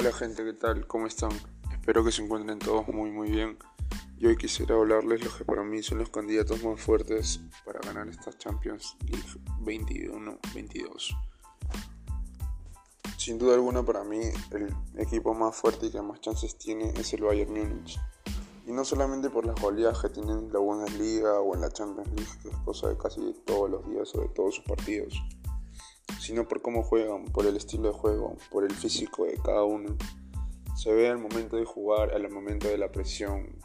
Hola gente, ¿qué tal? ¿Cómo están? Espero que se encuentren todos muy muy bien. Y hoy quisiera hablarles los que para mí son los candidatos más fuertes para ganar esta Champions League 21-22. Sin duda alguna para mí el equipo más fuerte y que más chances tiene es el Bayern Múnich. Y no solamente por las goleadas que tienen en la Bundesliga o en la Champions League, que es cosa de casi todos los días o de todos sus partidos sino por cómo juegan, por el estilo de juego, por el físico de cada uno. Se ve al momento de jugar, al momento de la presión,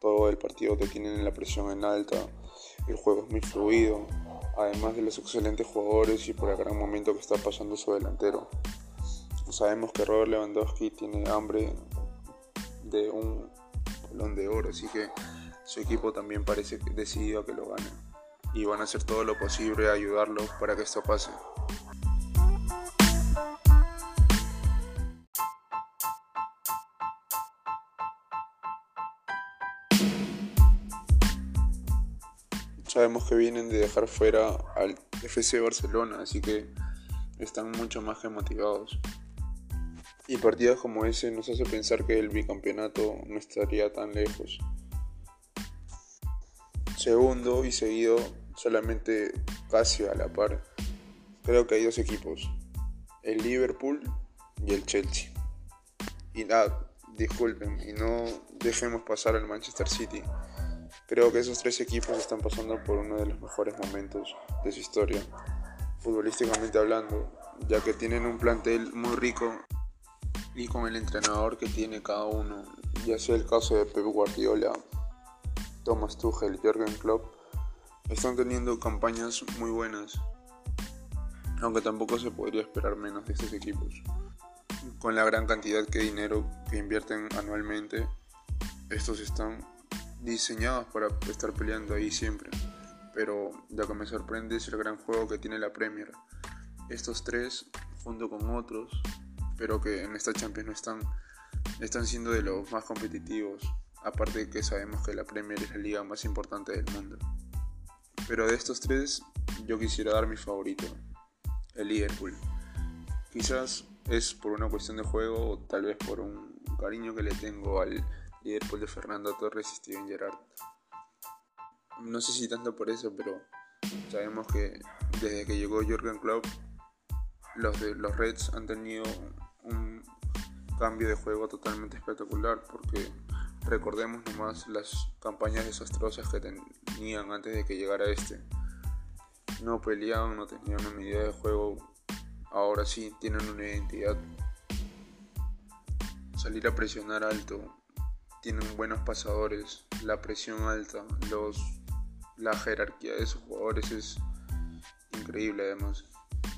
todo el partido que tienen la presión en alta, el juego es muy fluido, además de los excelentes jugadores y por el gran momento que está pasando su delantero. Sabemos que Robert Lewandowski tiene hambre de un balón de oro, así que su equipo también parece decidido a que lo gane y van a hacer todo lo posible a ayudarlo para que esto pase. Sabemos que vienen de dejar fuera al FC Barcelona, así que están mucho más que motivados. Y partidos como ese nos hace pensar que el bicampeonato no estaría tan lejos segundo y seguido solamente casi a la par. Creo que hay dos equipos, el Liverpool y el Chelsea. Y nada, disculpen, y no dejemos pasar al Manchester City. Creo que esos tres equipos están pasando por uno de los mejores momentos de su historia, futbolísticamente hablando, ya que tienen un plantel muy rico y con el entrenador que tiene cada uno, ya sea el caso de Pep Guardiola, Thomas Tuchel Jürgen Klopp están teniendo campañas muy buenas, aunque tampoco se podría esperar menos de estos equipos. Con la gran cantidad de dinero que invierten anualmente, estos están diseñados para estar peleando ahí siempre. Pero lo que me sorprende es el gran juego que tiene la Premier. Estos tres, junto con otros, pero que en esta Champions no están, están siendo de los más competitivos aparte de que sabemos que la Premier es la liga más importante del mundo. Pero de estos tres, yo quisiera dar mi favorito, el Liverpool. Quizás es por una cuestión de juego o tal vez por un cariño que le tengo al Liverpool de Fernando Torres y Steven Gerrard. No sé si tanto por eso, pero sabemos que desde que llegó Jürgen Klopp, los, los Reds han tenido un cambio de juego totalmente espectacular porque Recordemos nomás las campañas desastrosas que tenían antes de que llegara este. No peleaban, no tenían una idea de juego. Ahora sí tienen una identidad. Salir a presionar alto. Tienen buenos pasadores. La presión alta. Los, la jerarquía de sus jugadores es increíble además.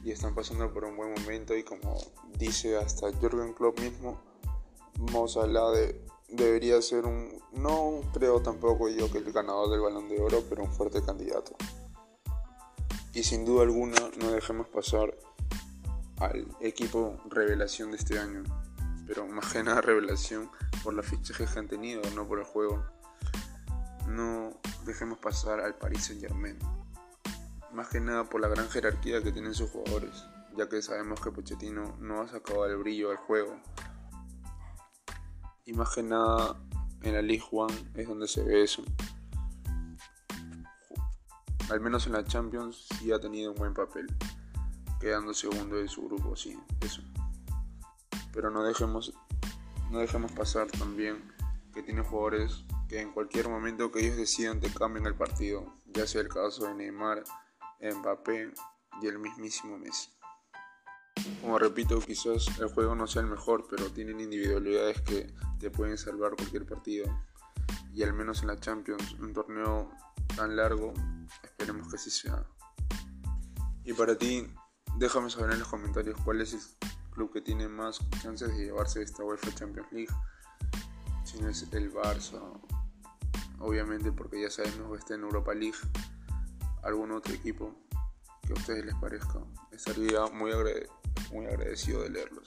Y están pasando por un buen momento y como dice hasta Jürgen Klopp mismo, hablar de debería ser un, no creo tampoco yo que el ganador del balón de oro, pero un fuerte candidato. Y sin duda alguna no dejemos pasar al equipo revelación de este año, pero más que nada revelación por las fichajes que han tenido, no por el juego. No dejemos pasar al Paris Saint Germain, más que nada por la gran jerarquía que tienen sus jugadores, ya que sabemos que Pochettino no ha sacado el brillo al juego y más que nada en la League One es donde se ve eso. Al menos en la Champions sí ha tenido un buen papel, quedando segundo de su grupo, sí, eso. Pero no dejemos, no dejemos pasar también que tiene jugadores que en cualquier momento que ellos decidan te cambien el partido, ya sea el caso de Neymar, Mbappé y el mismísimo Messi. Como repito, quizás el juego no sea el mejor, pero tienen individualidades que te pueden salvar cualquier partido. Y al menos en la Champions, un torneo tan largo, esperemos que así sea. Y para ti, déjame saber en los comentarios cuál es club que tiene más chances de llevarse esta UEFA Champions League. Si no es el Barça, obviamente porque ya sabemos que está en Europa League, algún otro equipo que a ustedes les parezca. Estaría muy, muy agradecido de leerlos.